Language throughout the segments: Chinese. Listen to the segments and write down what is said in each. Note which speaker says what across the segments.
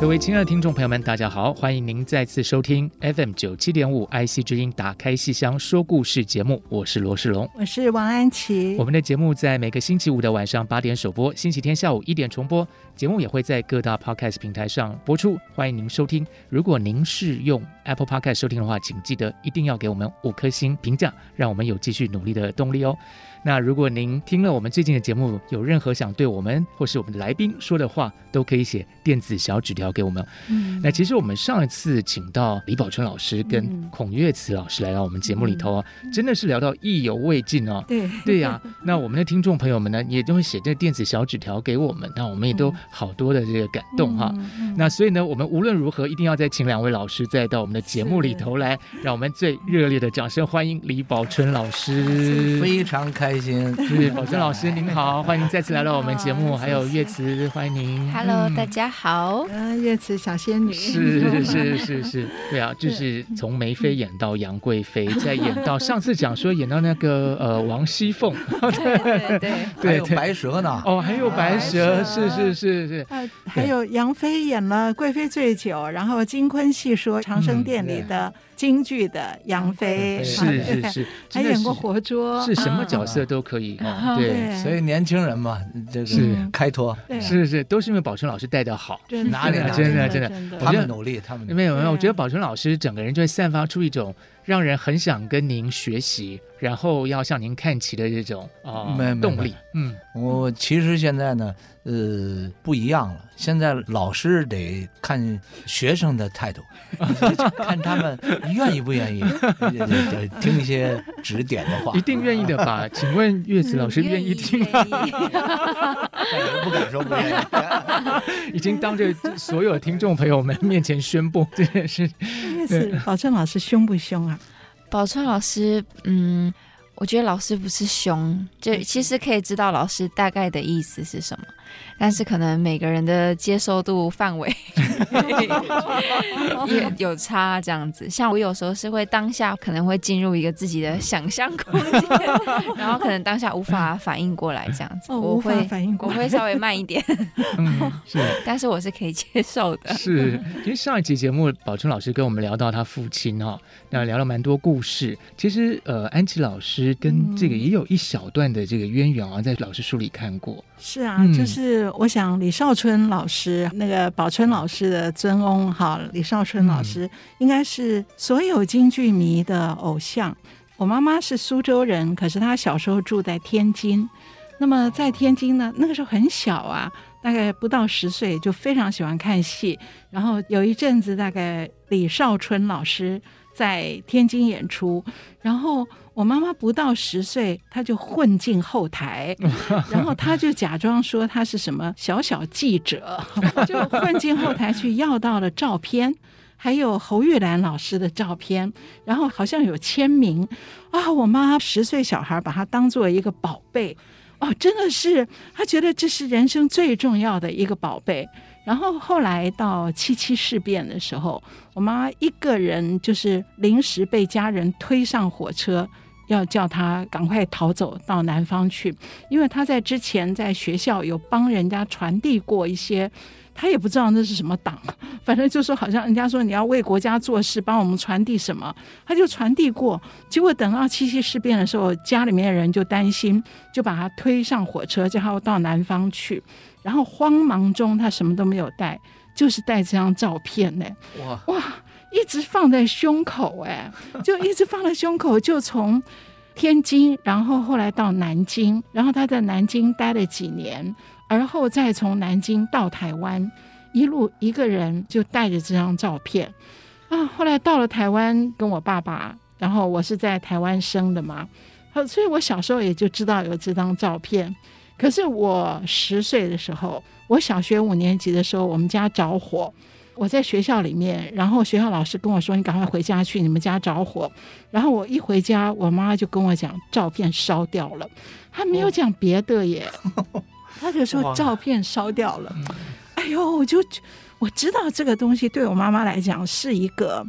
Speaker 1: 各位亲爱的听众朋友们，大家好！欢迎您再次收听 FM 九七点五 IC 之音《打开戏箱说故事》节目，我是罗世龙，
Speaker 2: 我是王安琪。
Speaker 1: 我们的节目在每个星期五的晚上八点首播，星期天下午一点重播。节目也会在各大 Podcast 平台上播出，欢迎您收听。如果您是用 Apple Podcast 收听的话，请记得一定要给我们五颗星评价，让我们有继续努力的动力哦。那如果您听了我们最近的节目，有任何想对我们或是我们的来宾说的话，都可以写电子小纸条给我们。嗯，那其实我们上一次请到李宝春老师跟孔月慈老师来到我们节目里头啊，嗯、真的是聊到意犹未尽哦。对对呀，那我们的听众朋友们呢，也都会写这电子小纸条给我们，那我们也都好多的这个感动哈。嗯、那所以呢，我们无论如何一定要再请两位老师再到我们的节目里头来，让我们最热烈的掌声欢迎李宝春老师。
Speaker 3: 非常开。开心，
Speaker 1: 是宝珍老师您好，欢迎再次来到我们节目，还有月慈，欢迎您。
Speaker 4: Hello，大家好，
Speaker 2: 嗯，月慈小仙女，
Speaker 1: 是是是是，对啊，就是从梅妃演到杨贵妃，再演到上次讲说演到那个呃王熙凤，
Speaker 4: 对对 对，
Speaker 3: 还有白蛇呢，
Speaker 1: 哦，还有白蛇，是是是是，
Speaker 2: 还有杨妃演了贵妃醉酒，然后金昆戏说长生殿里的。京剧的杨飞。
Speaker 1: 是 是是，
Speaker 2: 还演过活捉，
Speaker 1: 是什么角色都可以哦。对，
Speaker 3: 所以年轻人嘛，这是。开脱，
Speaker 1: 是是，都是因为宝春老师带的好，
Speaker 3: 哪里
Speaker 1: 真的真的，
Speaker 3: 他们努力，他们
Speaker 1: 没有没有，我觉得宝春老师整个人就会散发出一种让人很想跟您学习，然后要向您看齐的这种啊动力。嗯，
Speaker 3: 我其实现在呢。呃，不一样了。现在老师得看学生的态度，看他们愿意不愿意听一些指点的话。
Speaker 1: 一定愿意的吧？请问月子老师愿意听吗？
Speaker 3: 不敢说不愿意。
Speaker 1: 已经当着所有听众朋友们面前宣布这件事。
Speaker 2: 月慈，宝春老师凶不凶啊？
Speaker 4: 宝川老师，嗯。我觉得老师不是凶，就其实可以知道老师大概的意思是什么，但是可能每个人的接受度范围 也 有差这样子。像我有时候是会当下可能会进入一个自己的想象空间，然后可能当下无法反应过来这样子，我会反应过来，我会稍微慢一点，
Speaker 1: 嗯，是，
Speaker 4: 但是我是可以接受的。
Speaker 1: 是，其实上一集节目，宝春老师跟我们聊到他父亲哈，那聊了蛮多故事。其实呃，安琪老师。跟这个也有一小段的这个渊源啊，在老师书里看过。
Speaker 2: 是啊，就是我想李少春老师，那个宝春老师的尊翁哈，李少春老师应该是所有京剧迷的偶像。我妈妈是苏州人，可是她小时候住在天津。那么在天津呢，那个时候很小啊，大概不到十岁，就非常喜欢看戏。然后有一阵子，大概李少春老师在天津演出，然后。我妈妈不到十岁，她就混进后台，然后她就假装说她是什么小小记者，就混进后台去要到了照片，还有侯玉兰老师的照片，然后好像有签名啊！我妈十岁小孩把她当做一个宝贝哦，真的是她觉得这是人生最重要的一个宝贝。然后后来到七七事变的时候，我妈一个人就是临时被家人推上火车，要叫他赶快逃走到南方去，因为他在之前在学校有帮人家传递过一些，他也不知道那是什么党，反正就说好像人家说你要为国家做事，帮我们传递什么，他就传递过。结果等到七七事变的时候，家里面的人就担心，就把他推上火车，叫他到南方去。然后慌忙中，他什么都没有带，就是带这张照片呢。哇哇，一直放在胸口，哎，就一直放在胸口，就从天津，然后后来到南京，然后他在南京待了几年，而后再从南京到台湾，一路一个人就带着这张照片啊。后来到了台湾，跟我爸爸，然后我是在台湾生的嘛，所以我小时候也就知道有这张照片。可是我十岁的时候，我小学五年级的时候，我们家着火。我在学校里面，然后学校老师跟我说：“你赶快回家去，你们家着火。”然后我一回家，我妈就跟我讲：“照片烧掉了。”她没有讲别的耶，她就说照片烧掉了。哎呦，我就我知道这个东西对我妈妈来讲是一个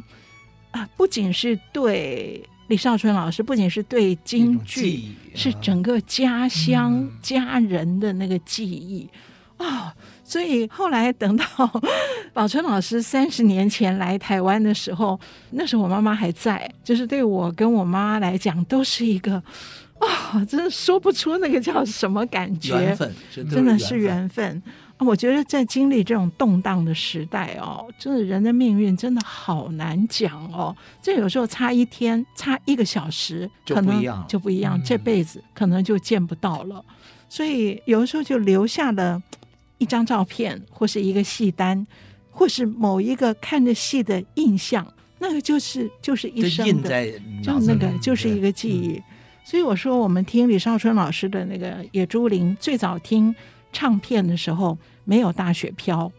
Speaker 2: 啊，不仅是对李少春老师，不仅是对京剧，是整个家乡家人的那个记忆啊。所以后来等到 宝春老师三十年前来台湾的时候，那时候我妈妈还在，就是对我跟我妈来讲都是一个啊、哦，真的说不出那个叫什么感觉，
Speaker 3: 缘分，
Speaker 2: 真的是缘分。我觉得在经历这种动荡的时代哦，真的人的命运真的好难讲哦。这有时候差一天，差一个小时，可能就不一样，嗯、这辈子可能就见不到了。所以有的时候就留下了。一张照片，或是一个戏单，或是某一个看着戏的印象，那个就是就是一生的，就那个就是一个记忆。嗯、所以我说，我们听李少春老师的那个《野猪林》，最早听唱片的时候没有大雪飘，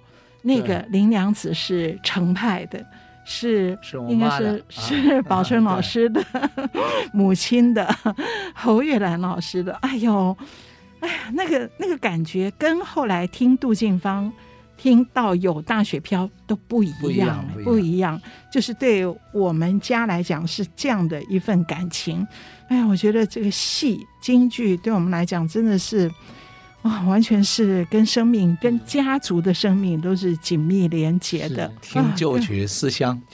Speaker 2: 那个林娘子是程派的，是，是应该是、啊、是宝春老师的、啊、母亲的 侯月兰老师的。哎呦！哎呀，那个那个感觉跟后来听杜近芳听到有大雪飘都不一样，不一样，不一样，就是对我们家来讲是这样的一份感情。哎呀，我觉得这个戏京剧对我们来讲真的是。啊、哦，完全是跟生命、跟家族的生命都是紧密连结的。
Speaker 3: 听旧曲思乡，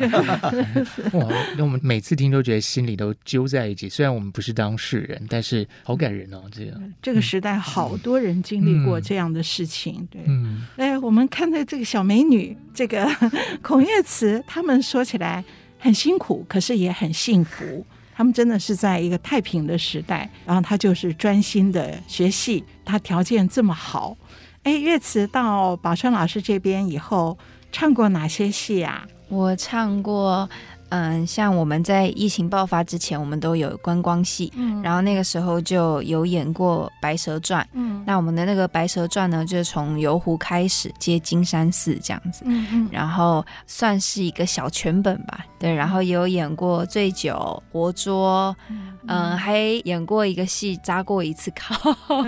Speaker 1: 哇！那我们每次听都觉得心里都揪在一起。虽然我们不是当事人，但是好感人哦。这样，
Speaker 2: 这个时代好多人经历过这样的事情。嗯、对，嗯，哎，我们看到这个小美女，这个 孔月慈，他们说起来很辛苦，可是也很幸福。他们真的是在一个太平的时代，然后他就是专心的学戏，他条件这么好。哎，月慈到宝川老师这边以后，唱过哪些戏啊？
Speaker 4: 我唱过。嗯，像我们在疫情爆发之前，我们都有观光戏，嗯，然后那个时候就有演过《白蛇传》，嗯，那我们的那个《白蛇传》呢，就是从游湖开始接金山寺这样子，嗯嗯，然后算是一个小全本吧，对，然后也有演过醉酒活捉，嗯，嗯，还演过一个戏扎过一次考，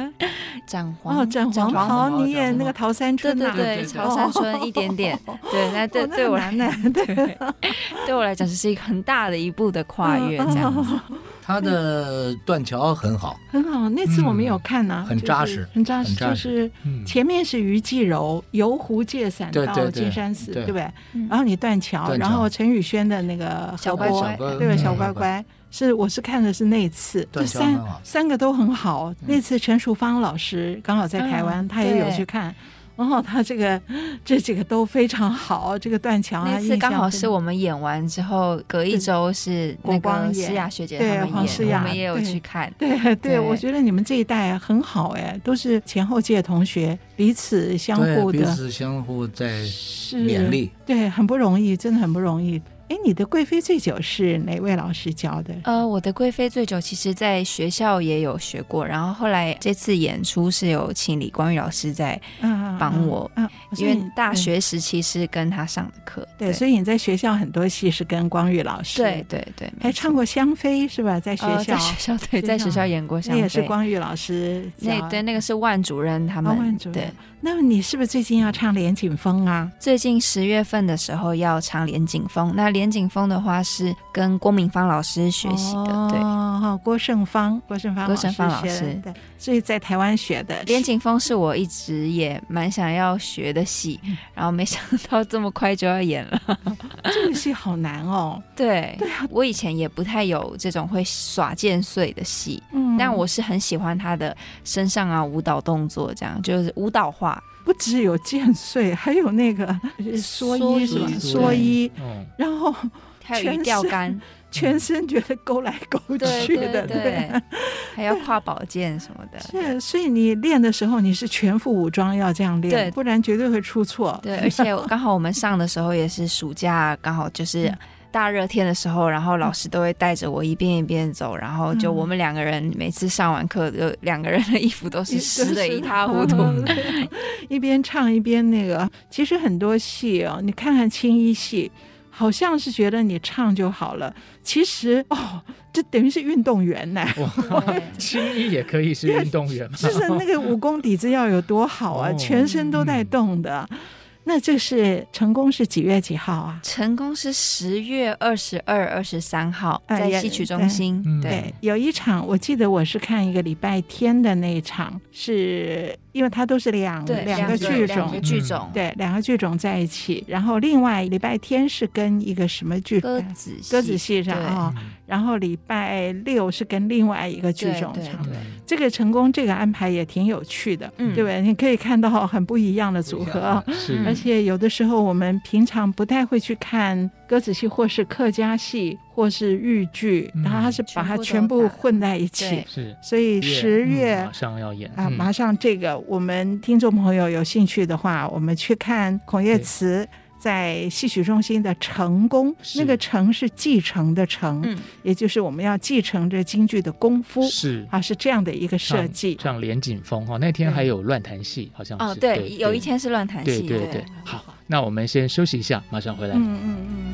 Speaker 4: 斩黄
Speaker 2: 哦，斩黄袍，你演那个桃山春，
Speaker 4: 对对对，桃山春一点点，对，那对对我来讲，对，对我来讲。只是一个很大的一步的跨越，这样子。
Speaker 3: 他的断桥很好，
Speaker 2: 很好。那次我们有看呢，
Speaker 3: 很扎实，
Speaker 2: 很扎实。就是前面是于继柔游湖借伞到金山寺，对不对？然后你断桥，然后陈宇轩的那个
Speaker 4: 小乖乖，
Speaker 2: 对吧？小乖乖是我是看的是那次，这三三个都很好。那次陈淑芳老师刚好在台湾，他也有去看。然后他这个这几个都非常好，这个断桥啊，
Speaker 4: 那次刚好是我们演完之后，隔一周是那个诗雅学姐他们演，黄诗雅我们也有去看。
Speaker 2: 对对，对，我觉得你们这一代很好哎，都是前后届同学，彼此相互的，
Speaker 3: 彼此相互在勉励，
Speaker 2: 对，很不容易，真的很不容易。哎，你的贵妃醉酒是哪位老师教的？
Speaker 4: 呃，我的贵妃醉酒其实在学校也有学过，然后后来这次演出是有请李光玉老师在帮我，嗯嗯嗯、因为大学时期是跟他上的课，
Speaker 2: 对，对，所以你在学校很多戏是跟光玉老师，
Speaker 4: 对对对，
Speaker 2: 还唱过香妃是吧？在学校，呃、在学校
Speaker 4: 对，在学校演过香妃，
Speaker 2: 那也是光玉老师，
Speaker 4: 那对那个是万主任他们，哦、万主任对。
Speaker 2: 那么你是不是最近要唱连景风啊？
Speaker 4: 最近十月份的时候要唱连景风。那连景风的话是跟郭明芳老师学习的，对，
Speaker 2: 哦，郭胜芳，郭胜芳，
Speaker 4: 郭胜芳老师，
Speaker 2: 对，所以在台湾学的
Speaker 4: 连景风是我一直也蛮想要学的戏，然后没想到这么快就要演了。
Speaker 2: 这个戏好难哦。
Speaker 4: 对，对啊，我以前也不太有这种会耍剑碎的戏，嗯，但我是很喜欢他的身上啊舞蹈动作，这样就是舞蹈化。
Speaker 2: 不只有剑穗，还有那个蓑衣是吧？蓑衣，然后
Speaker 4: 还有鱼钓竿。
Speaker 2: 全身觉得勾来勾去的，
Speaker 4: 对，对，对，还要挎宝剑什么的。
Speaker 2: 是，所以你练的时候，你是全副武装要这样练，对，不然绝对会出错。
Speaker 4: 对，而且刚好我们上的时候也是暑假，刚好就是大热天的时候，然后老师都会带着我一遍一遍走，然后就我们两个人每次上完课，就两个人的衣服都是 湿的一塌糊涂，
Speaker 2: 一边唱一边那个。其实很多戏哦，你看看青衣戏。好像是觉得你唱就好了，其实哦，这等于是运动员呢。
Speaker 1: 青衣也可以是运动员吗？
Speaker 2: 就是那个武功底子要有多好啊，哦、全身都在动的。嗯那这是成功是几月几号啊？
Speaker 4: 成功是十月二十二、二十三号，在戏曲中心。
Speaker 2: 对，对对有一场，我记得我是看一个礼拜天的那一场，是因为它都是两两个剧种，
Speaker 4: 剧种
Speaker 2: 对两个剧种在一起。然后另外礼拜天是跟一个什么剧？
Speaker 4: 歌子
Speaker 2: 歌子戏上啊。然后礼拜六是跟另外一个剧种唱。这个成功这个安排也挺有趣的，嗯、对不对？你可以看到很不一样的组合，是。而且有的时候我们平常不太会去看歌子戏，或是客家戏，或是豫剧，嗯、然后他是把它全部混在一起。是，所以十月、
Speaker 1: 嗯、马上要演
Speaker 2: 啊，马上这个我们听众朋友有兴趣的话，我们去看孔叶慈。在戏曲中心的成功，那个成是继承的成，嗯，也就是我们要继承这京剧的功夫，是啊，是这样的一个设计。
Speaker 1: 像连锦峰哈，那天还有乱弹戏，好像是
Speaker 4: 哦，对，有一天是乱弹戏，
Speaker 1: 对对对。好，那我们先休息一下，马上回来。嗯嗯嗯。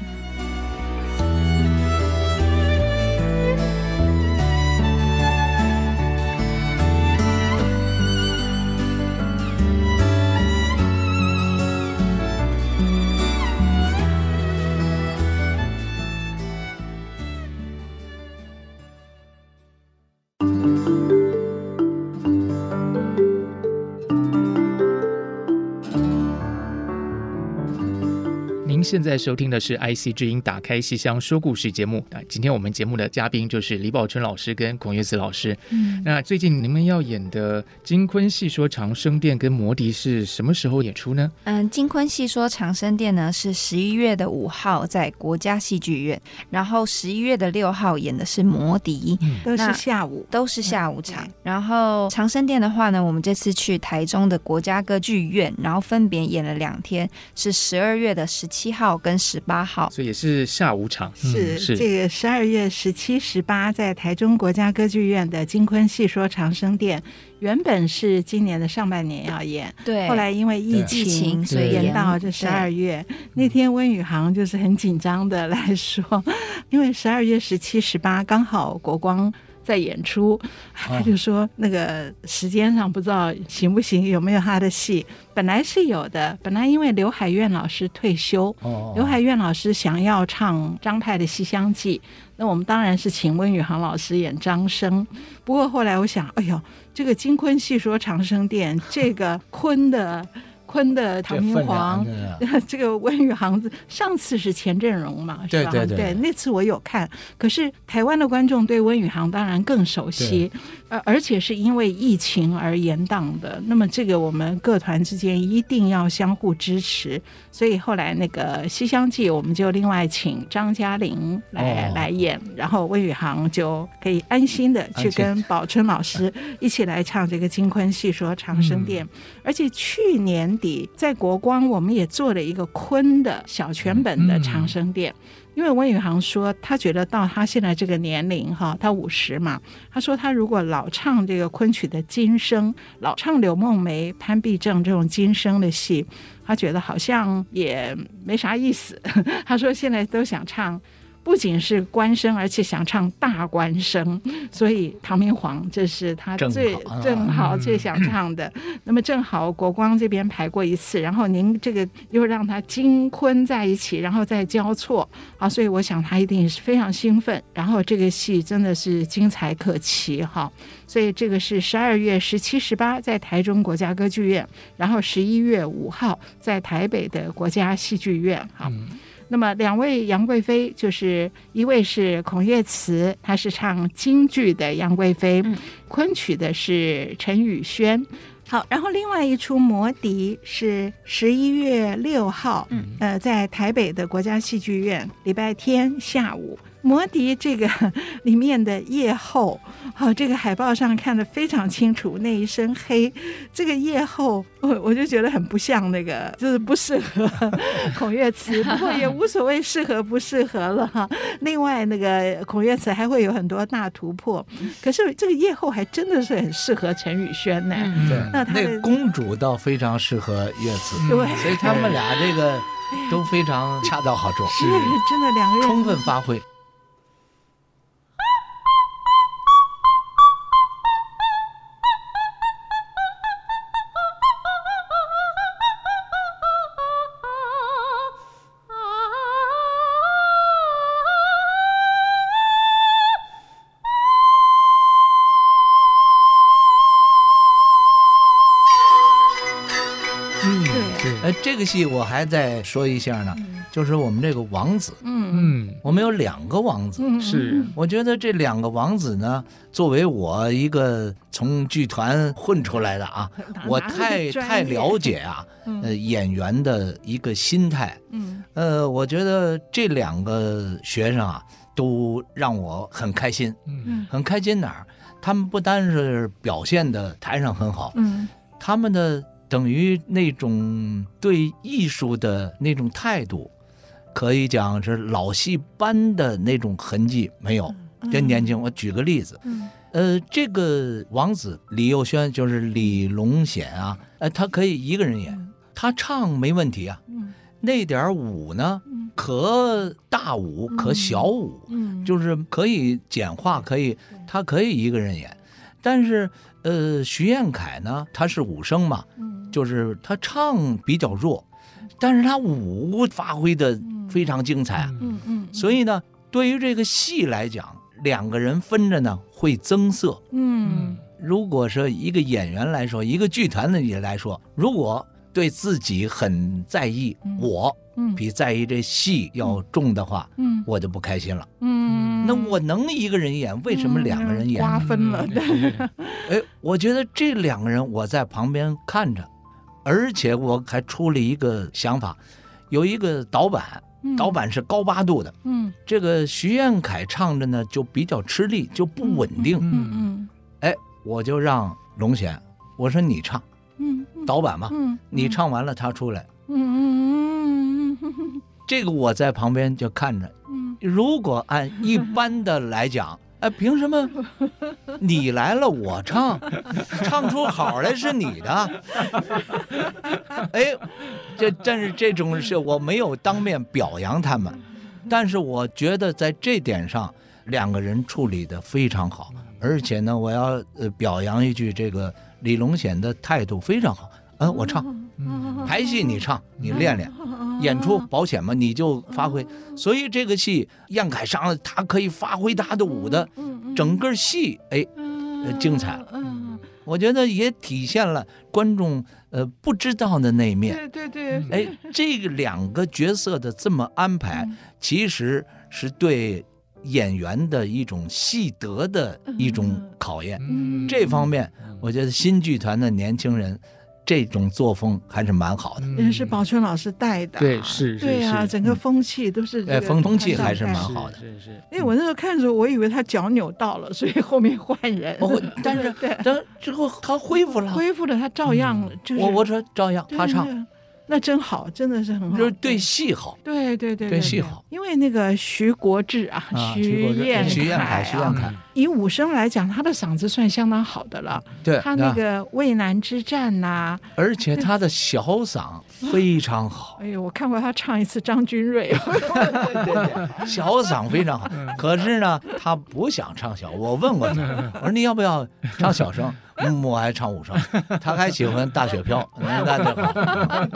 Speaker 1: 现在收听的是 IC 之音打开戏箱说故事节目啊，今天我们节目的嘉宾就是李宝春老师跟孔月子老师。嗯，那最近你们要演的《金昆戏说长生殿》跟《魔笛》是什么时候演出呢？
Speaker 4: 嗯，《金昆戏说长生殿》呢是十一月的五号在国家戏剧院，然后十一月的六号演的是《魔笛》，
Speaker 2: 嗯，都是下午，
Speaker 4: 都是下午场。然后长生殿的话呢，我们这次去台中的国家歌剧院，然后分别演了两天，是十二月的十七号。跟十八号，
Speaker 1: 所以也是下午场。
Speaker 2: 是、嗯、是这个十二月十七、十八，在台中国家歌剧院的金昆戏说长生殿，原本是今年的上半年要演，
Speaker 4: 对，
Speaker 2: 后来因为疫情，所以延到这十二月。那天温宇航就是很紧张的来说，因为十二月十七、十八刚好国光。在演出，他就说那个时间上不知道行不行，有没有他的戏？本来是有的，本来因为刘海苑老师退休，刘海苑老师想要唱张派的《西厢记》，那我们当然是请温宇航老师演张生。不过后来我想，哎呦，这个金昆戏说长生殿，这个昆的。昆的唐明皇，这个温宇航子，上次是钱振荣嘛，是吧？对，对，对，对，那次我有看，可是台湾的观众对温宇航当然更熟悉。呃，而且是因为疫情而延档的，那么这个我们各团之间一定要相互支持，所以后来那个《西厢记》我们就另外请张嘉玲来、哦、来演，然后温宇航就可以安心的去跟宝春老师一起来唱这个《金昆戏说长生殿》，嗯、而且去年底在国光我们也做了一个昆的小全本的《长生殿》。嗯嗯因为温宇航说，他觉得到他现在这个年龄哈，他五十嘛，他说他如果老唱这个昆曲的今生，老唱柳梦梅、潘必正这种今生的戏，他觉得好像也没啥意思。他说现在都想唱。不仅是官声，而且想唱大官声，所以唐明皇这是他最正好，正好最想唱的。嗯、那么正好国光这边排过一次，然后您这个又让他金昆在一起，然后再交错啊，所以我想他一定是非常兴奋。然后这个戏真的是精彩可期哈，所以这个是十二月十七、十八在台中国家歌剧院，然后十一月五号在台北的国家戏剧院哈。嗯那么两位杨贵妃，就是一位是孔岳慈，她是唱京剧的杨贵妃，嗯、昆曲的是陈宇轩。好，然后另外一出《魔笛》是十一月六号，嗯，呃，在台北的国家戏剧院，礼拜天下午。魔笛这个里面的夜后，好，这个海报上看得非常清楚，那一身黑，这个夜后，我我就觉得很不像那个，就是不适合 孔月慈，不过也无所谓适合不适合了。哈。另外那个孔月慈还会有很多大突破，可是这个夜后还真的是很适合陈宇轩呢。
Speaker 3: 对，
Speaker 2: 那他
Speaker 3: 那公主倒非常适合月慈，
Speaker 2: 对，
Speaker 3: 所以他们俩这个都非常恰到好处，
Speaker 2: 是真的两个人
Speaker 3: 充分发挥。这个戏我还再说一下呢，就是我们这个王子，嗯。嗯，我们有两个王子，
Speaker 1: 是，
Speaker 3: 我觉得这两个王子呢，作为我一个从剧团混出来的啊，我太太了解啊，呃，演员的一个心态，嗯，呃，我觉得这两个学生啊，都让我很开心，嗯，很开心哪儿？他们不单是表现的台上很好，嗯，他们的。等于那种对艺术的那种态度，可以讲是老戏班的那种痕迹没有。真年轻，我举个例子，呃，这个王子李幼轩就是李龙显啊，呃，他可以一个人演，他唱没问题啊。那点舞呢，可大舞可小舞，就是可以简化，可以他可以一个人演。但是，呃，徐彦凯呢，他是武生嘛。就是他唱比较弱，但是他舞发挥的非常精彩，嗯嗯，所以呢，对于这个戏来讲，两个人分着呢会增色，嗯，如果说一个演员来说，一个剧团的人来说，如果对自己很在意，我比在意这戏要重的话，嗯，我就不开心了，嗯，那我能一个人演，为什么两个人演？
Speaker 2: 瓜分了，对，
Speaker 3: 哎，我觉得这两个人我在旁边看着。而且我还出了一个想法，有一个导板，导板是高八度的，嗯，这个徐彦凯唱着呢就比较吃力，就不稳定，嗯嗯，哎，我就让龙贤，我说你唱，嗯，导板嘛，嗯，你唱完了他出来，嗯嗯嗯，这个我在旁边就看着，嗯，如果按一般的来讲。哎，凭什么你来了我唱，唱出好来是你的？哎，这但是这种事我没有当面表扬他们，但是我觉得在这点上两个人处理的非常好，而且呢，我要呃表扬一句，这个李龙显的态度非常好。嗯，我唱，排戏你唱，你练练。演出保险嘛，你就发挥。所以这个戏，彦凯上了，他可以发挥他的舞的，整个戏哎，精彩。我觉得也体现了观众呃不知道的那一面。
Speaker 2: 对对对。
Speaker 3: 哎，这个两个角色的这么安排，其实是对演员的一种戏德的一种考验。这方面，我觉得新剧团的年轻人。这种作风还是蛮好的，
Speaker 2: 也是宝春老师带的，
Speaker 1: 对，是，
Speaker 2: 对啊，整个风气都是，
Speaker 3: 哎，风风气还是蛮好的，
Speaker 1: 是是。
Speaker 2: 因为我那时候看着，我以为他脚扭到了，所以后面换人。
Speaker 3: 哦，但是，等之后他恢复了，
Speaker 2: 恢复了，他照样就是。
Speaker 3: 我我说照样，他唱。
Speaker 2: 那真好，真的是很好，
Speaker 3: 就是对戏好，
Speaker 2: 对对对，
Speaker 3: 对戏好。
Speaker 2: 因为那个徐国志啊，徐彦
Speaker 3: 徐彦凯，徐彦凯，
Speaker 2: 以武生来讲，他的嗓子算相当好的了。
Speaker 3: 对，
Speaker 2: 他那个渭南之战呐，
Speaker 3: 而且他的小嗓非常好。
Speaker 2: 哎呦，我看过他唱一次张君瑞，
Speaker 3: 对对对，小嗓非常好。可是呢，他不想唱小，我问过他，我说你要不要唱小声？嗯，我还唱武生，他还喜欢大雪飘，那就好。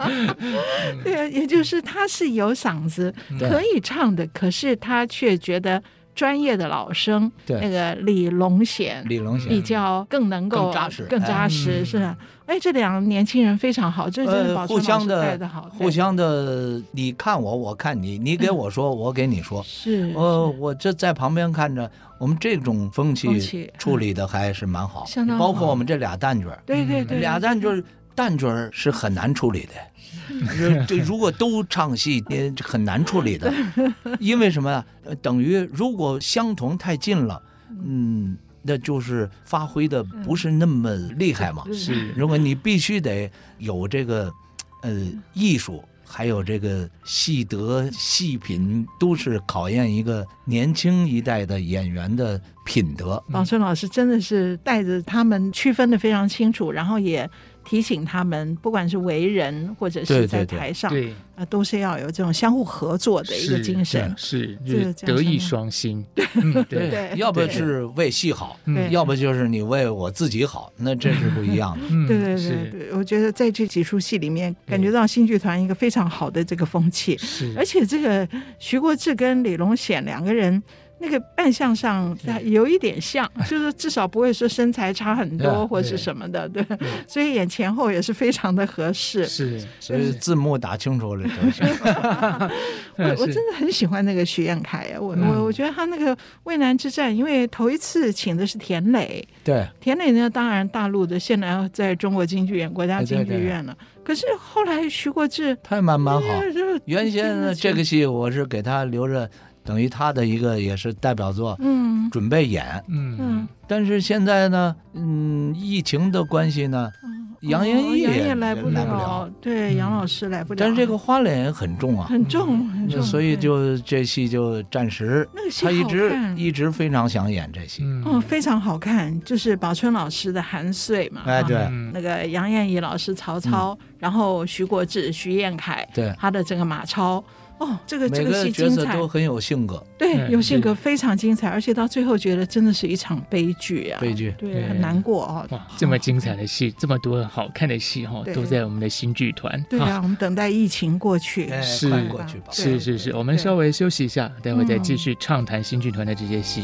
Speaker 2: 对啊，也就是他是有嗓子可以唱的，可是他却觉得专业的老生，
Speaker 3: 对。
Speaker 2: 那个李龙贤，
Speaker 3: 李龙贤
Speaker 2: 比较更能够
Speaker 3: 更扎实。
Speaker 2: 更扎实
Speaker 1: 哎。
Speaker 2: 是吧？哎，这两个年轻人非常好，这真是
Speaker 3: 呃，互相的
Speaker 2: 带的好，
Speaker 3: 互相的，你看我，我看你，你给我说，我给你说。
Speaker 2: 是
Speaker 3: 呃，我这在旁边看着，我们这种风
Speaker 2: 风气
Speaker 3: 气处理的还是蛮好，
Speaker 2: 相当好
Speaker 3: 包括我们这俩蛋卷儿，
Speaker 2: 对对对，
Speaker 3: 俩蛋卷儿蛋卷儿是很难处理的。这 这如果都唱戏，也很难处理的，因为什么呀？呃等于如果相同太近了，嗯，那就是发挥的不是那么厉害嘛。
Speaker 1: 是
Speaker 3: 如果你必须得有这个，呃，艺术，还有这个戏德、戏品，都是考验一个年轻一代的演员的品德。
Speaker 2: 宝春老师真的是带着他们区分的非常清楚，然后也提醒他们，不管是为人或者是在
Speaker 3: 对对对。
Speaker 2: 台上，
Speaker 1: 对，
Speaker 2: 啊，都是要有这种相互合作的一
Speaker 1: 个
Speaker 2: 精神。
Speaker 1: 是，
Speaker 2: 这
Speaker 1: 就是德艺双馨。嗯，对，
Speaker 2: 对。
Speaker 3: 要不是为戏好，要不就是你为我自己好，那这是不一样的。
Speaker 1: 嗯
Speaker 2: 对对对对，我觉得在这几出戏里面，感觉到新剧团一个非常好的这个风气，
Speaker 1: 是，
Speaker 2: 而且这个徐国志跟李龙显两个人。那个扮相上有一点像，就是至少不会说身材差很多
Speaker 3: 对
Speaker 2: 或是什么的，对，所以演前后也是非常的合适。
Speaker 1: 是，
Speaker 3: 所以字幕打清楚了，都是。
Speaker 2: 我我真的很喜欢那个徐彦凯，我我我觉得他那个渭南之战，因为头一次请的是田磊，
Speaker 3: 对，
Speaker 2: 田磊呢，当然大陆的现在在中国京剧院、国家京剧院了。可是后来徐国志
Speaker 3: 他也蛮蛮好。
Speaker 2: 哎
Speaker 3: 原先呢，这个戏我是给他留着。等于他的一个也是代表作，
Speaker 2: 嗯，
Speaker 3: 准备演，
Speaker 1: 嗯。
Speaker 2: 嗯，
Speaker 3: 但是现在呢，嗯，疫情的关系呢，杨延义
Speaker 2: 杨也来不
Speaker 3: 来不了，
Speaker 2: 对，杨老师来不了，
Speaker 3: 但是这个花脸也很重啊，
Speaker 2: 很重，很重，
Speaker 3: 所以就这戏就暂时，
Speaker 2: 那个戏
Speaker 3: 他一直一直非常想演这戏，
Speaker 2: 嗯，非常好看，就是宝春老师的韩遂嘛，
Speaker 3: 哎，对，
Speaker 2: 那个杨艳仪老师曹操，然后徐国志、徐彦凯，
Speaker 3: 对，
Speaker 2: 他的这个马超。哦，这个这个戏
Speaker 3: 精彩都很有性格，
Speaker 2: 对，有性格，非常精彩，而且到最后觉得真的是一场悲剧啊，
Speaker 3: 悲剧，
Speaker 2: 对，很难过哦。
Speaker 1: 哇，这么精彩的戏，这么多好看的戏哈，都在我们的新剧团。
Speaker 2: 对啊，我们等待疫情过去，
Speaker 1: 是
Speaker 3: 过去吧，
Speaker 1: 是是是，我们稍微休息一下，待会再继续畅谈新剧团的这些戏。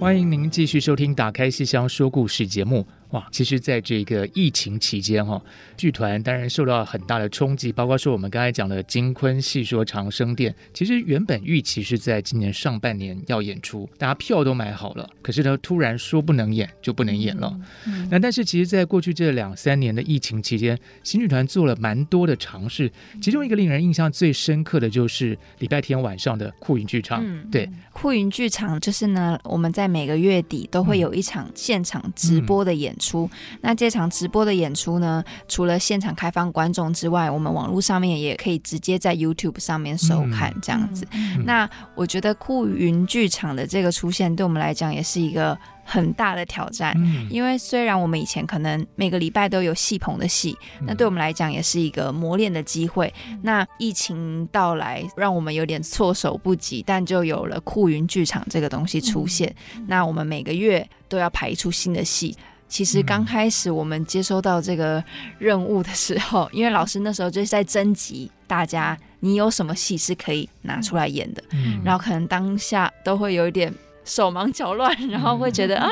Speaker 1: 欢迎您继续收听《打开西厢说故事》节目。哇，其实，在这个疫情期间，哈，剧团当然受到很大的冲击，包括说我们刚才讲的金昆戏说长生殿，其实原本预期是在今年上半年要演出，大家票都买好了，可是呢，突然说不能演，就不能演了。嗯嗯、那但是，其实，在过去这两三年的疫情期间，新剧团做了蛮多的尝试，其中一个令人印象最深刻的就是礼拜天晚上的酷云剧场。
Speaker 4: 嗯、
Speaker 1: 对，
Speaker 4: 酷云剧场就是呢，我们在每个月底都会有一场现场直播的演出。嗯、那这场直播的演出呢，除了现场开放观众之外，我们网络上面也可以直接在 YouTube 上面收看这样子。嗯、那我觉得酷云剧场的这个出现，对我们来讲也是一个很大的挑战。嗯、因为虽然我们以前可能每个礼拜都有戏棚的戏，嗯、那对我们来讲也是一个磨练的机会。嗯、那疫情到来，让我们有点措手不及，但就有了酷云剧场这个东西出现。嗯、那我们每个月都要排一出新的戏。其实刚开始我们接收到这个任务的时候，嗯、因为老师那时候就是在征集大家，你有什么戏是可以拿出来演的，嗯、然后可能当下都会有一点手忙脚乱，然后会觉得、嗯、啊，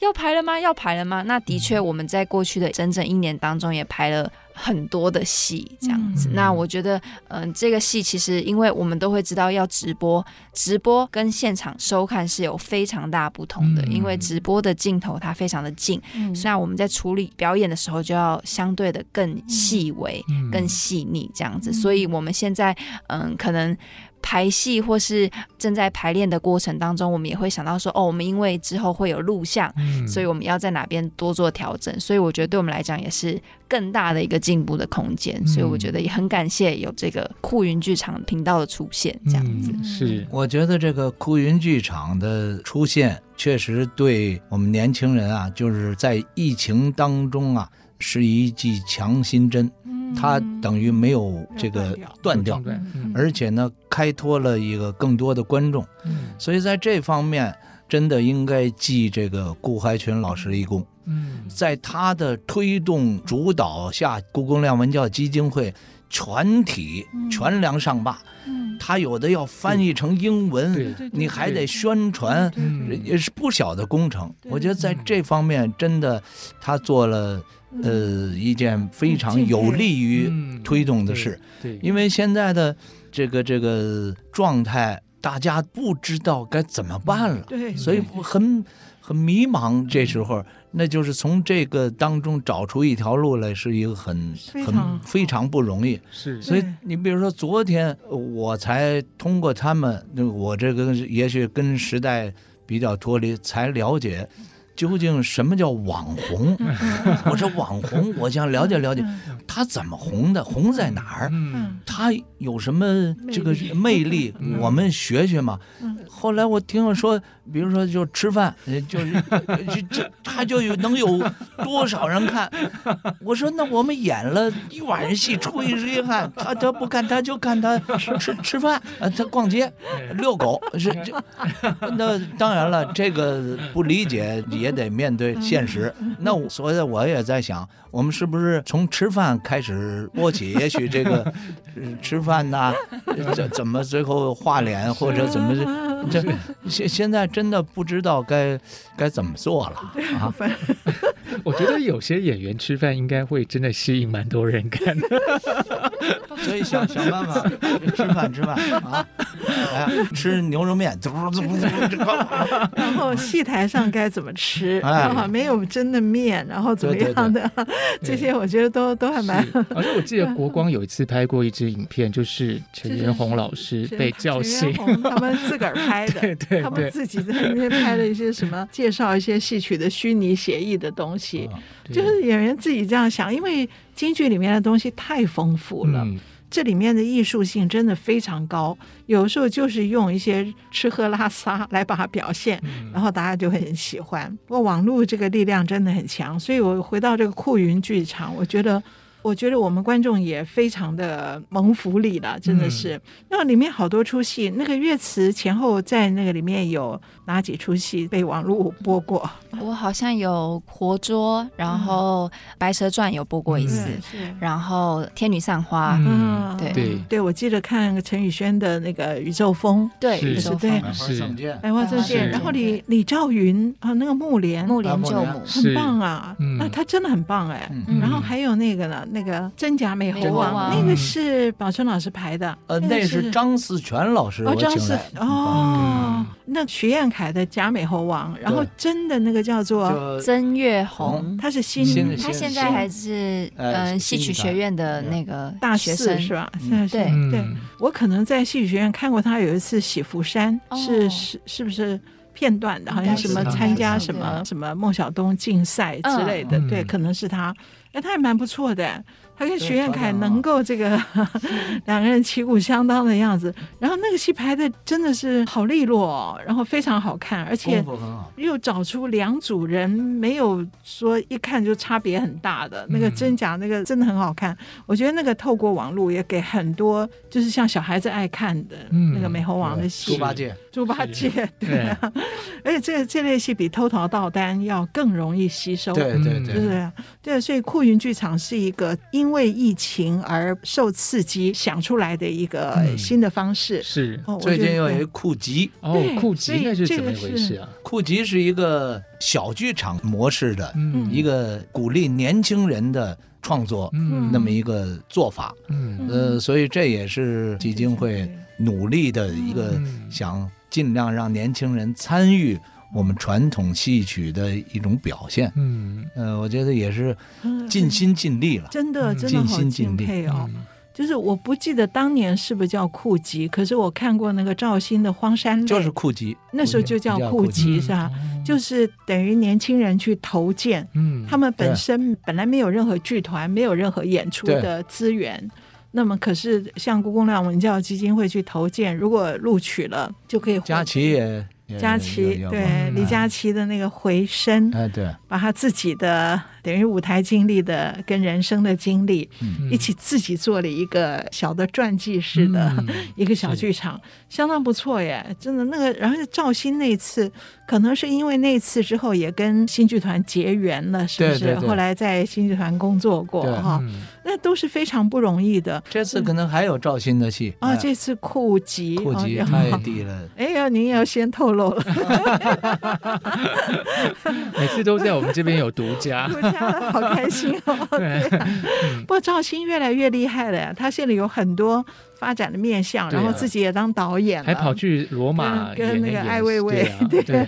Speaker 4: 要排了吗？要排了吗？那的确我们在过去的整整一年当中也排了。很多的戏这样子，嗯、那我觉得，嗯、呃，这个戏其实，因为我们都会知道要直播，直播跟现场收看是有非常大不同的，嗯、因为直播的镜头它非常的近，嗯，所以我们在处理表演的时候就要相对的更细微、嗯、更细腻这样子，嗯、所以我们现在，嗯、呃，可能。排戏或是正在排练的过程当中，我们也会想到说，哦，我们因为之后会有录像，
Speaker 1: 嗯
Speaker 4: 所以我们要在哪边多做调整。所以我觉得对我们来讲也是更大的一个进步的空间。所以我觉得也很感谢有这个酷云剧场频道的出现，这样子。
Speaker 1: 嗯是
Speaker 3: 我觉得这个酷云剧场的出现，确实对我们年轻人啊，就是在疫情当中啊，是一剂强心针。它等于没有这个断掉，
Speaker 1: 嗯
Speaker 3: 而且呢，开拓了一个更多的观众。
Speaker 1: 嗯。
Speaker 3: 所以在这方面，真的应该记这个顾怀群老师一功。
Speaker 1: 嗯。
Speaker 3: 在他的推动主导下，故宫亮文教基金会全体全梁上罢。他有的要翻译成英文，
Speaker 1: 对。
Speaker 3: 你还得宣传，
Speaker 1: 嗯
Speaker 3: 也是不小的工程。我觉得在这方面，真的他做了呃一件非常有利于
Speaker 1: 嗯
Speaker 3: 推动的事。
Speaker 1: 对，
Speaker 3: 因为现在的这个这个状态，大家不知道该怎么办了，
Speaker 2: 对，
Speaker 3: 所以很很迷茫。这时候，那就是从这个当中找出一条路来，是一个很很
Speaker 2: 非常
Speaker 3: 非常不容易。
Speaker 1: 是
Speaker 3: 所以你比如说，昨天我才通过他们，我这个也许跟时代比较脱离，才了解。究竟什么叫网红？我说网红，我想了解了解，他怎么红的？红在哪儿？
Speaker 1: 嗯
Speaker 3: 他有什么这个魅力？我们学学嘛。后来我听说，比如说就吃饭，呃就是这这他就有能有多少人看？我说那我们演了一晚上戏，出一身汗？他他不看，他就看他吃吃吃饭，呃，他逛街、遛狗，是这。那当然了，这个不理解也得面对现实。那我所以我也在想，我们是不是从吃饭开始播起？也许这个 呃吃饭呐、这怎么最后画脸或者怎么这这现现在真的不知道该该怎么做了啊！
Speaker 1: 我觉得有些演员吃饭应该会真的吸引蛮多人看的。
Speaker 3: 所以想想办法吃饭吃饭啊！哎，吃牛肉面，
Speaker 2: 然后戏台上该怎么吃
Speaker 3: 哎
Speaker 2: 啊？没有真的面，然后怎么样的？这些我觉得都都还蛮。
Speaker 1: 而且我记得国光有一次拍过一支影片，就是陈元洪老师被叫醒，
Speaker 2: 陈元洪他们自个儿 拍的，
Speaker 1: 对对
Speaker 2: 他
Speaker 1: 们，
Speaker 2: 自己在那边拍了一些什么，介绍一些戏曲的虚拟协议的东西，就是演员自己这样想，因为京剧里面的东西太丰富了。
Speaker 1: 嗯
Speaker 2: 这里面的艺术性真的非常高，有时候就是用一些吃喝拉撒来把它表现，然后大家就会很喜欢。不过网络这个力量真的很强，所以我回到这个酷云剧场，我觉得。我觉得我们观众也非常的蒙福利了，真的是。那里面好多出戏，那个乐词前后在那个里面有哪几出戏被网络播过？
Speaker 4: 我好像有活捉，然后《白蛇传》有播过一次，然后《天女散花》。
Speaker 1: 嗯，
Speaker 4: 对。
Speaker 1: 对。
Speaker 2: 对，我记得看陈宇轩的那个《宇宙风》，
Speaker 4: 对，
Speaker 1: 是
Speaker 4: 宇宙
Speaker 2: 对
Speaker 4: 风
Speaker 1: 是。
Speaker 2: 百花争剑，然后李李兆云啊，那个木莲，
Speaker 4: 木莲救母。
Speaker 2: 很棒啊，那他真的很棒哎。然后还有那个呢，那个真假美猴王，那个是宝春老师排的，
Speaker 3: 呃，那是张思全老师
Speaker 2: 哦，张思
Speaker 3: 来
Speaker 2: 哦，那徐彦凯的假美猴王，然后真的那个叫做
Speaker 4: 曾月红，
Speaker 2: 他是新，
Speaker 4: 他现在还是呃戏曲学院的那个
Speaker 2: 大学生是吧？
Speaker 4: 对。
Speaker 2: 对，我可能在戏曲学院看过他有一次喜福山，是是是不是片段的？好像什么参加什么什么孟小冬竞赛之类的，对，可能是他，哎，他也蛮不错的。他跟徐彦凯能够这个 两个人旗鼓相当的样子，然后那个戏拍的真的是好利落，哦，然后非常好看，而且又找出两组人，没有说一看就差别很大的那个真假，那个真的很好看。我觉得那个透过网络也给很多就是像小孩子爱看的那个美猴王的戏，
Speaker 3: 猪八戒，
Speaker 2: 猪八戒，对啊，而且这这类戏比偷桃盗丹要更容易吸收，
Speaker 3: 对对对，
Speaker 2: 对对，所以酷云剧场是一个因因为疫情而受刺激想出来的一个新的方式。
Speaker 1: 是，
Speaker 3: 最近又有一个酷集
Speaker 1: 哦，酷集那是怎么回事啊？
Speaker 3: 酷集是一个小剧场模式的，一个鼓励年轻人的创作，那么一个做法。
Speaker 1: 嗯，
Speaker 3: 呃，所以这也是基金会努力的一个，想尽量让年轻人参与。我们传统戏曲的一种表现，嗯，呃，我觉得也是尽心尽力了，
Speaker 2: 真的，真的好敬佩哦。就是我不记得当年是不是叫库吉，可是我看过那个赵兴的《荒山泪》，
Speaker 3: 就是库吉，
Speaker 2: 那时候就叫库吉是吧？就是等于年轻人去投建，嗯，他们本身本来没有任何剧团，没有任何演出的资源，那么可是像故宫亮文教基金会去投建，如果录取了就可以。
Speaker 3: 佳琪也。
Speaker 2: 佳琪对李佳琪的那个回声，
Speaker 3: 哎，对，
Speaker 2: 把他自己的等于舞台经历的跟人生的经历，一起自己做了一个小的传记式的 一个小剧场，相当不错耶，真的那个。然后赵鑫那次，可能是因为那次之后也跟新剧团结缘了，是不是？后来在新剧团工作过哈，那都是非常不容易的。
Speaker 3: 这次可能还有赵鑫的戏
Speaker 2: 啊，这次库吉，
Speaker 3: 库吉太低了。
Speaker 2: 哎呀，您要先透露了。
Speaker 1: 每次都在我们这边有独家，
Speaker 2: 好开心哦。对，不过赵鑫越来越厉害了呀，他现在有很多。发展的面向，然后自己也当导演，
Speaker 1: 还跑去罗马
Speaker 2: 跟那个艾薇薇，
Speaker 1: 对，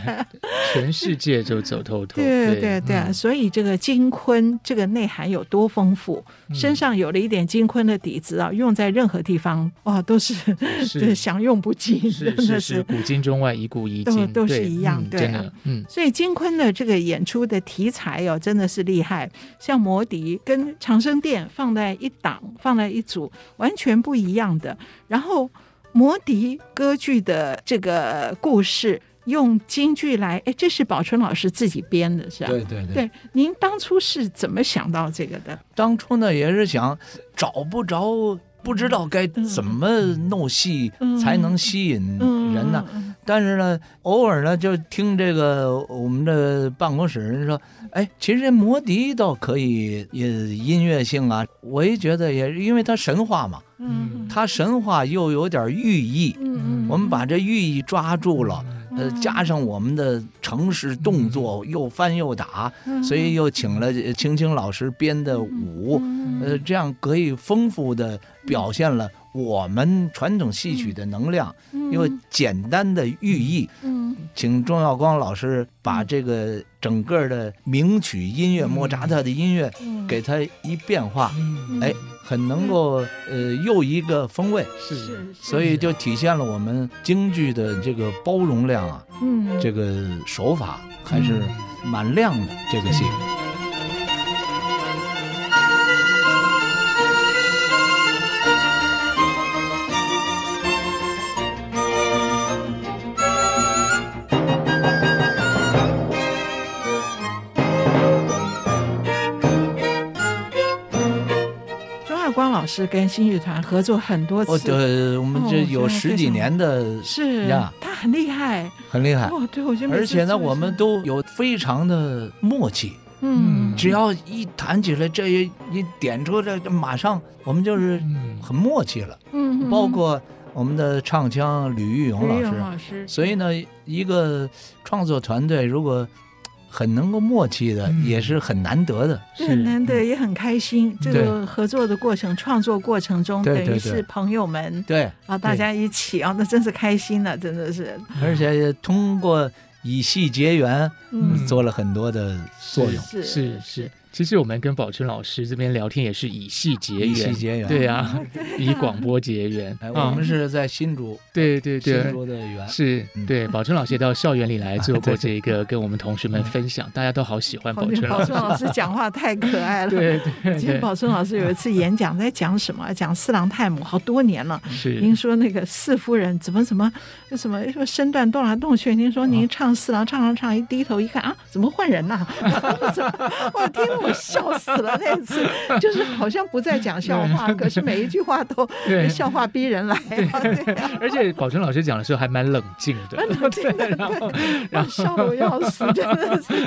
Speaker 1: 全世界就走透透。
Speaker 2: 对对。对，所以这个金昆这个内涵有多丰富，身上有了一点金昆的底子啊，用在任何地方哇，都是是。享用不尽，
Speaker 1: 真的是，古今中外一古一今，
Speaker 2: 都是一样，对。啊，嗯，所以金昆的这个演出的题材哦，真的是厉害，像魔笛跟长生殿放在一档，放在一组，完全不一样。的，然后魔笛歌剧的这个故事用京剧来，哎，这是宝春老师自己编的，是吧？
Speaker 3: 对对对。
Speaker 2: 对，您当初是怎么想到这个的？
Speaker 3: 当初呢，也是想找不着，不知道该怎么弄戏才能吸引人呢。但是呢，偶尔呢，就听这个我们的办公室人说。哎，其实这魔笛倒可以，也音乐性啊，我也觉得也，因为它神话嘛，嗯，它神话又有点寓意，嗯，我们把这寓意抓住了，呃，加上我们的城市动作又翻又打，所以又请了青青老师编的舞，呃，这样可以丰富的表现了我们传统戏曲的能量，又简单的寓意，嗯，请钟耀光老师把这个。整个的名曲音乐，莫扎特的音乐，给它一变化，哎，很能够呃又一个风味，
Speaker 1: 是，
Speaker 3: 所以就体现了我们京剧的这个包容量啊，嗯，这个手法还是蛮亮的这个戏。
Speaker 2: 是跟新剧团合作很多次，
Speaker 3: 哦，对，我们这有十几年的，
Speaker 2: 是呀，他很厉害，
Speaker 3: 很厉害，
Speaker 2: 哦，对，我觉得，
Speaker 3: 而且呢，我们都有非常的默契，嗯，只要一弹起来，这一一点出来，马上我们就是很默契了，嗯，包括我们的唱腔吕玉勇老师，所以呢，一个创作团队如果。很能够默契的，也是很难得的，
Speaker 2: 很难得，也很开心。这个合作的过程、创作过程中，等于是朋友们，
Speaker 3: 对
Speaker 2: 啊，大家一起啊，那真是开心了，真的是。
Speaker 3: 而且通过以戏结缘，做了很多的作用，
Speaker 1: 是是。其实我们跟宝春老师这边聊天也是以戏结缘，
Speaker 3: 以戏结缘，
Speaker 1: 对啊，以广播结缘。
Speaker 3: 我们是在新竹，
Speaker 1: 对对对，
Speaker 3: 新竹的缘
Speaker 1: 是，对。宝春老师也到校园里来做过这个，跟我们同学们分享，大家都好喜欢宝春老师。
Speaker 2: 宝春老师讲话太可爱了，
Speaker 1: 对 对。
Speaker 2: 其实宝春老师有一次演讲在讲什么？讲四郎太母，好多年了。
Speaker 1: 是。
Speaker 2: 您说那个四夫人怎么怎么什么说身段动来动去？您说您唱四郎唱唱唱，一低头一看啊，怎么换人呐？我听得我笑死了。那次 就是好像不再讲笑话，可是每一句话都笑话逼人来。
Speaker 1: 而且宝春老师讲的时候还蛮冷静的，
Speaker 2: 冷静的，然后然后笑得我要死，真的是。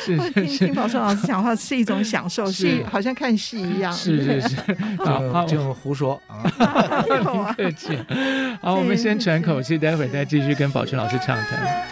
Speaker 2: 是听听宝春老师讲话是一种享受，是好像看戏一样。
Speaker 1: 是是 是，好，
Speaker 3: 就胡说啊。
Speaker 1: 客气。好，我们先喘口气，待会再继续跟宝春老师畅谈。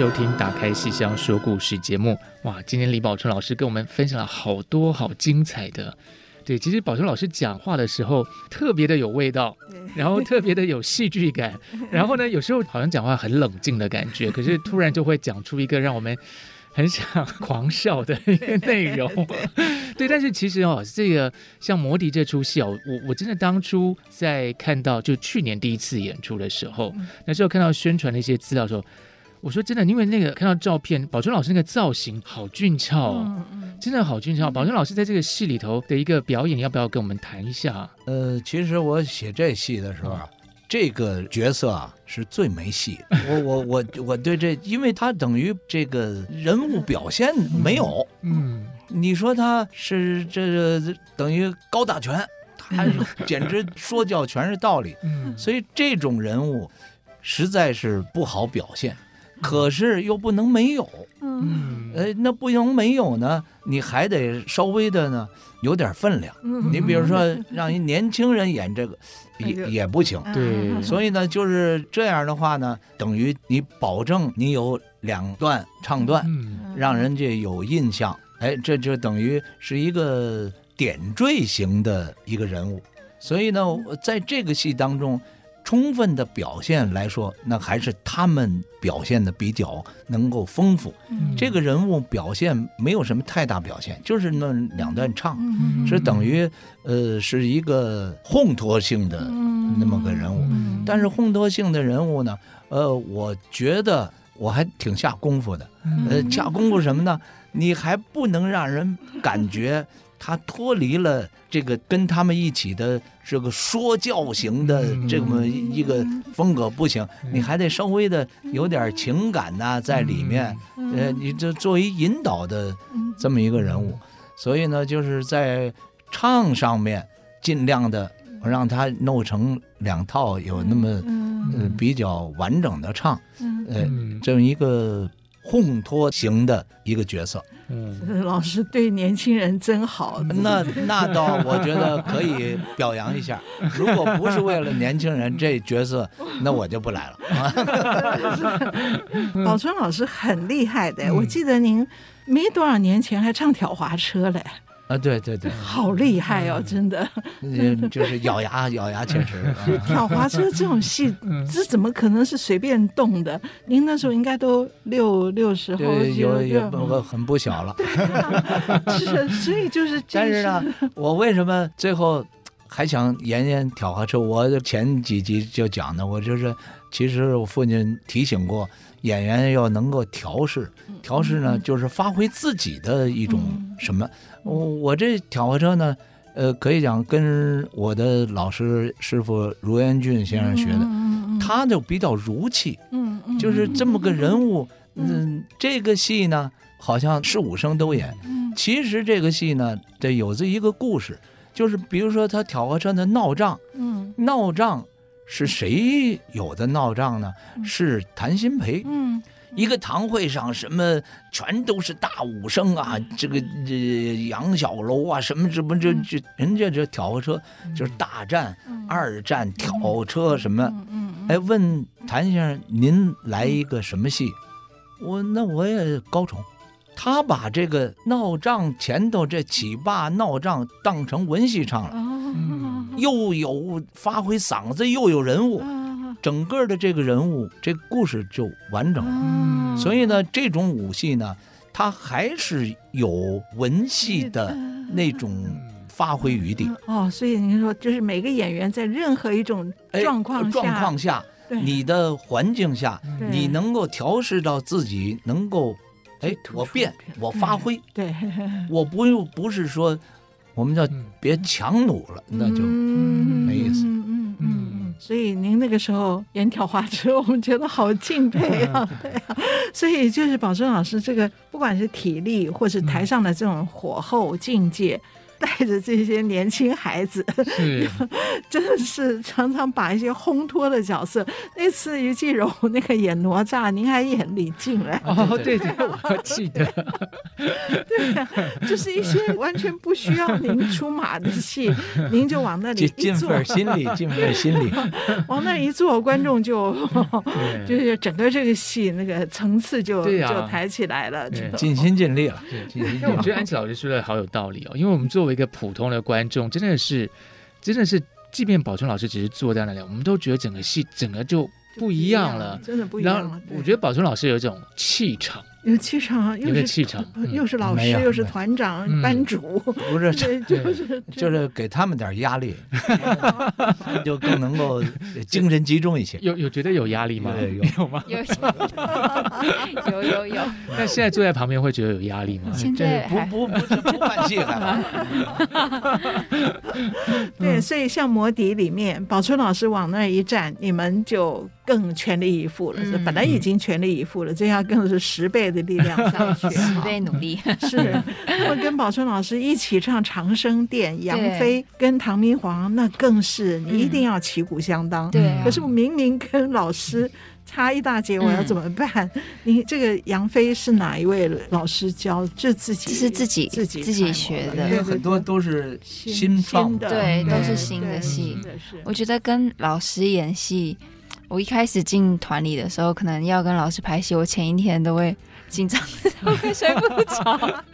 Speaker 1: 收听《打开戏箱说故事》节目。哇，今天李宝春老师跟我们分享了好多好精彩的。对，其实宝春老师讲话的时候特别的有味道，然后特别的有戏剧感，然后呢，有时候好像讲话很冷静的感觉，可是突然就会讲出一个让我们很想狂笑的一个内容。对，但是其实哦，这个像魔笛这出戏哦，我我真的当初在看到就去年第一次演出的时候，那时候看到宣传的一些资料的时候。我说真的，因为那个看到照片，宝春老师那个造型好俊俏哦，真的好俊俏。宝春老师在这个戏里头的一个表演，要不要跟我们谈一下？
Speaker 3: 呃，其实我写这戏的时候啊，这个角色啊是最没戏的。我我我我对这，因为他等于这个人物表现没有。
Speaker 1: 嗯，
Speaker 3: 你说他是这等于高大全，他是 简直说教全是道理。
Speaker 1: 嗯，
Speaker 3: 所以这种人物实在是不好表现。可是又不能没有，
Speaker 1: 嗯，
Speaker 3: 呃，那不能没有呢，你还得稍微的呢有点分量。
Speaker 2: 嗯
Speaker 3: 你比如说让一年轻人演这个，也也不行。
Speaker 1: 对
Speaker 3: 所以呢，就是这样的话呢，等于你保证你有两段唱段，
Speaker 1: 嗯
Speaker 3: 让人家有印象。哎，这就等于是一个点缀型的一个人物。所以呢，在这个戏当中。充分的表现来说，那还是他们表现的比较能够丰富。
Speaker 1: 嗯
Speaker 3: 这个人物表现没有什么太大表现，就是那两段唱，
Speaker 1: 嗯
Speaker 3: 是等于呃是一个烘托性的那么个人物。
Speaker 1: 嗯
Speaker 3: 但是烘托性的人物呢，呃，我觉得我还挺下功夫的。呃，下功夫什么呢？你还不能让人感觉。他脱离了这个跟他们一起的这个说教型的这么一个风格不行，你还得稍微的有点情感呐在里面，呃，你这作为引导的这么一个人物，所以呢，就是在唱上面尽量的让他弄成两套，有那么呃比较完整的唱，呃，这么一个烘托型的一个角色。
Speaker 1: 嗯，
Speaker 2: 老师对年轻人真好。
Speaker 3: 那那倒，我觉得可以表扬一下。如果不是为了年轻人这角色，那我就不来了。
Speaker 2: 宝春老师很厉害的，
Speaker 1: 嗯、
Speaker 2: 我记得您没多少年前还唱挑滑车嘞。
Speaker 3: 啊，对对对，
Speaker 2: 好厉害哦，真的。
Speaker 3: 嗯，就是咬牙咬牙切齿。
Speaker 2: 挑滑车这种戏，这怎么可能是随便动的？您那时候应该都六六十后，
Speaker 3: 有有我很不小了。
Speaker 2: 是，所以就是。
Speaker 3: 但是呢，我为什么最后还想演演挑滑车？我前几集就讲的，我就是其实我父亲提醒过，演员要能够调试，调试呢就是发挥自己的一种什么。我我这挑滑车呢，呃，可以讲跟我的老师师傅卢元俊先生学的，他就比较儒气，
Speaker 2: 嗯，
Speaker 3: 就是这么个人物。嗯，这个戏呢，好像是武生都演，其实这个戏呢，得有这一个故事，就是比如说他挑滑车的闹仗，
Speaker 2: 嗯，
Speaker 3: 闹仗是谁有的闹仗呢？是谭鑫培，
Speaker 2: 嗯，
Speaker 3: 一个堂会上什么全都是大武生啊，这个这杨小楼啊，什么什么这这人家这挑车就是大战、二战挑车什么，哎，问谭先生您来一个什么戏？我那我也高宠，他把这个闹仗前头这起坝闹仗当成文戏唱了，嗯、又有发挥嗓子，又有人物，整个的这个人物这个故事就完整了。嗯、所以呢，这种武戏呢，它还是有文戏的那种发挥余地。
Speaker 2: 哦，所以您说，就是每个演员在任何一种状况下，
Speaker 3: 状况下。你的环境下，你能够调试到自己能够，哎，我变，我发挥，
Speaker 2: 对，
Speaker 3: 我不用不是说，我们叫别强弩了，那就
Speaker 2: 嗯。所以您那个时候演挑花车，我们觉得好敬佩啊，对啊。所以就是宝春老师这个，不管是体力或是台上的这种火候境界。带着这些年轻孩子，真的是常常把一些烘托的角色。那次于继荣那个演哪吒，您还演李靖来。
Speaker 1: 哦，对对，我记得。
Speaker 2: 对呀、啊，就是一些完全不需要您出马的戏，您就往那里一坐，
Speaker 3: 尽心里，尽份心里，
Speaker 2: 往那一坐，观众就就是整个这个戏那个层次就、啊、就抬起来了，
Speaker 3: 尽心尽力了。
Speaker 1: 因为我觉得安琪老师说的好有道理哦，因为我们作为一个普通的观众，真的是，真的是，即便宝春老师只是坐在那里，我们都觉得整个戏整个就不一样了，
Speaker 2: 真的不一样了。
Speaker 1: 然后我觉得宝春老师有一种气场。
Speaker 2: 有气场，又是气场，又是老师，又是团长、班主，
Speaker 3: 不是，就是就是给他们点压力，就更能够 精神集中一些。
Speaker 1: 有有觉得有压力吗？
Speaker 3: 有 有吗？
Speaker 4: 有有有有。
Speaker 1: 那现在坐在旁边会觉得有压力吗？
Speaker 4: 现在
Speaker 3: 不不不是不换气了。
Speaker 2: 对，所以像魔笛里面，宝春老师往那一站，你们就更全力以赴了。是本来已经全力以赴了，这下更是十倍。的力量上去，
Speaker 4: 十倍努力
Speaker 2: 是。会跟宝春老师一起唱《长生殿》，杨飞跟唐明皇，那更是你一定要旗鼓相当。
Speaker 4: 对，
Speaker 2: 可是我明明跟老师差一大截，我要怎么办？你这个杨飞是哪一位老师教？这自己
Speaker 4: 是自己自己自己学的，
Speaker 3: 因为很多都是新创的，
Speaker 4: 对，都是新的戏。我觉得跟老师演戏，我一开始进团里的时候，可能要跟老师拍戏，我前一天都会。紧张都 会睡不着，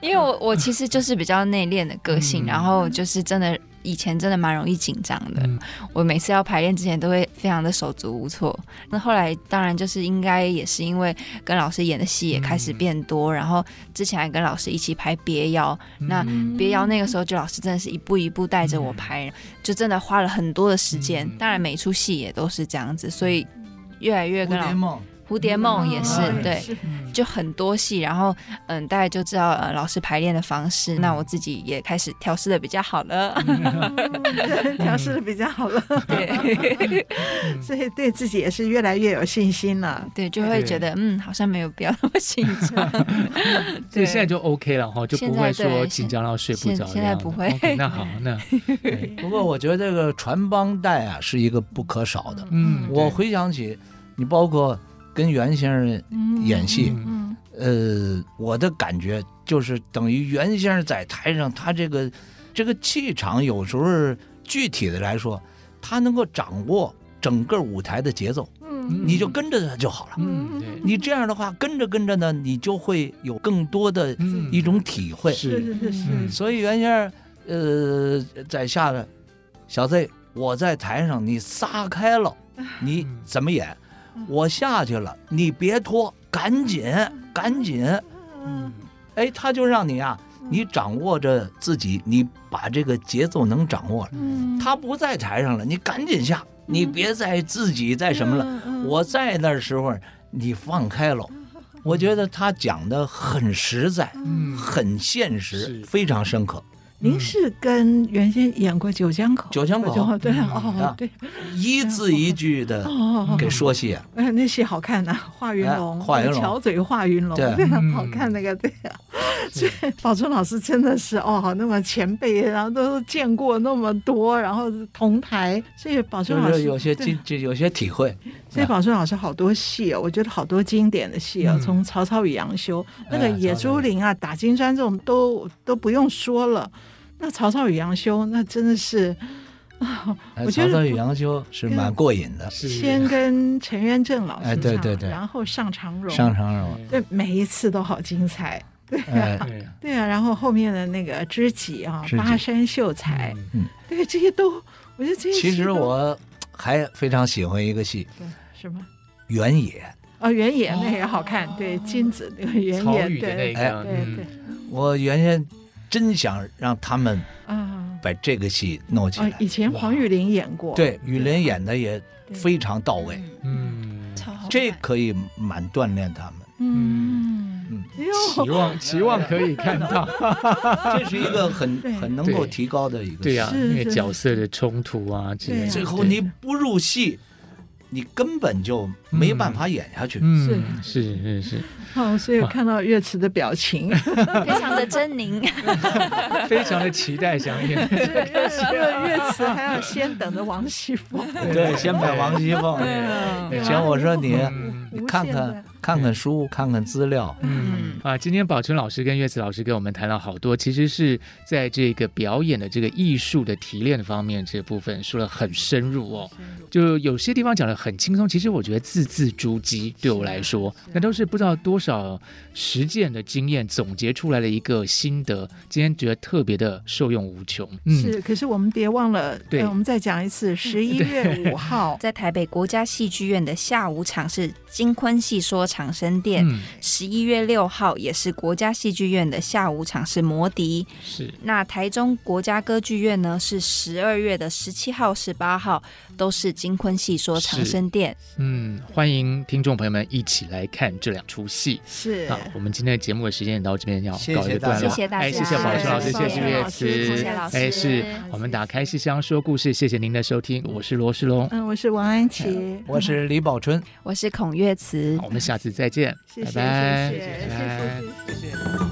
Speaker 4: 因为我我其实就是比较内敛的个性，然后就是真的以前真的蛮容易紧张的。我每次要排练之前都会非常的手足无措。那后来当然就是应该也是因为跟老师演的戏也开始变多，然后之前还跟老师一起拍别妖，那别妖那个时候就老师真的是一步一步带着我拍，就真的花了很多的时间。当然每出戏也都是这样子，所以越来越跟老师。蝴蝶梦也是对，就很多戏，然后嗯，大家就知道呃老师排练的方式，那我自己也开始调试的比较好了，
Speaker 2: 调试的比较好了，对，所以对自己也是越来越有信心了，
Speaker 4: 对，就会觉得嗯，好像没有必要那么紧张，
Speaker 1: 对，现在就 OK 了哈，就不会说紧张到睡不着，
Speaker 4: 现在不会。
Speaker 1: 那好，那。
Speaker 3: 不过我觉得这个传帮带啊是一个不可少的，嗯，我回想起你包括。跟袁先生演戏，嗯嗯、呃，我的感觉就是等于袁先生在台上，他这个这个气场，有时候具体的来说，他能够掌握整个舞台的节奏，嗯，你就跟着他就好了，嗯，你这样的话跟着跟着呢，你就会有更多的一种体会，
Speaker 2: 是是是，
Speaker 3: 所以袁先生，呃，在下的小 Z，我在台上，你撒开了，你怎么演？我下去了，你别拖，赶紧，赶紧。嗯，哎，他就让你啊，你掌握着自己，你把这个节奏能掌握了。嗯，他不在台上了，你赶紧下，你别再自己再什么了。我在那时候，你放开了。我觉得他讲的很实在，嗯，很现实，非常深刻。
Speaker 2: 您是跟原先演过《九江口》？
Speaker 3: 九江口，
Speaker 2: 对哦，对，
Speaker 3: 一字一句的给说戏。
Speaker 2: 哎，那戏好看呐，华云龙，
Speaker 3: 华云龙，
Speaker 2: 巧嘴华云龙，对，好看那个，对啊。所以宝春老师真的是哦，那么前辈，然后都见过那么多，然后同台，所以宝春老师
Speaker 3: 有些经就有些体会。
Speaker 2: 所以宝春老师好多戏哦，我觉得好多经典的戏哦，从、嗯《曹操与杨修》那个野猪林啊、打金砖这种都都不用说了。那《曹操与杨修》那真的是。
Speaker 3: 我觉得曹操与杨修是蛮过瘾的，
Speaker 2: 先跟陈元正老师唱，
Speaker 3: 对对对，
Speaker 2: 然后上长荣，
Speaker 3: 上长荣，
Speaker 2: 对，每一次都好精彩，对啊，对啊，然后后面的那个知己啊，巴山秀才，嗯，对，这些都，我觉得这些
Speaker 3: 其实我还非常喜欢一个戏，
Speaker 2: 对，什么？
Speaker 3: 原野
Speaker 2: 哦，原野那也好看，对，金子那个原野，对对对，
Speaker 3: 我原先真想让他们啊。把这个戏弄起来。
Speaker 2: 以前黄玉玲演过，
Speaker 3: 对，玉玲演的也非常到位。嗯，这可以蛮锻炼他们。
Speaker 2: 嗯。嗯，
Speaker 1: 期望期望可以看到，
Speaker 3: 这是一个很 很能够提高的一个。
Speaker 1: 对呀，那个角色的冲突啊，这
Speaker 3: 最后你不入戏，你根本就没办法演下去。
Speaker 1: 是。是是是。
Speaker 2: 好，所以我看到岳慈的表情，
Speaker 4: 非常的狰狞，
Speaker 1: 非常的期待想演。
Speaker 2: 这个岳慈还要先等着王熙凤，
Speaker 3: 对，先等王熙凤。行，我说你，你看看。看看书，看看资料。
Speaker 1: 嗯啊，今天宝春老师跟岳慈老师跟我们谈了好多，其实是在这个表演的这个艺术的提炼方面这部分说了很深入哦。就有些地方讲的很轻松，其实我觉得字字珠玑，对我来说，那都是不知道多少实践的经验总结出来的一个心得。今天觉得特别的受用无穷。
Speaker 2: 嗯，是，可是我们别忘了，对，我们再讲一次，十一月五号
Speaker 4: 在台北国家戏剧院的下午场是金昆戏说长生殿，十一、嗯、月六号也是国家戏剧院的下午场是魔笛，
Speaker 1: 是。
Speaker 4: 那台中国家歌剧院呢是十二月的十七号、十八号都是金昆戏说长生殿。
Speaker 1: 嗯，欢迎听众朋友们一起来看这两出戏。
Speaker 2: 是。
Speaker 1: 好，我们今天的节目的时间到这边要告一个段落，
Speaker 4: 谢谢大家，
Speaker 1: 哎，谢谢宝春老师，谢谢岳慈，
Speaker 4: 谢谢老师。
Speaker 1: 哎，是。我们打开戏箱说故事，谢谢您的收听，我是罗世龙，
Speaker 2: 嗯，我是王安琪，
Speaker 3: 嗯、我是李宝春，
Speaker 4: 我是孔月慈，
Speaker 1: 我们下次再见。
Speaker 2: 谢谢，
Speaker 1: 拜拜，
Speaker 2: 谢谢，谢谢，谢谢。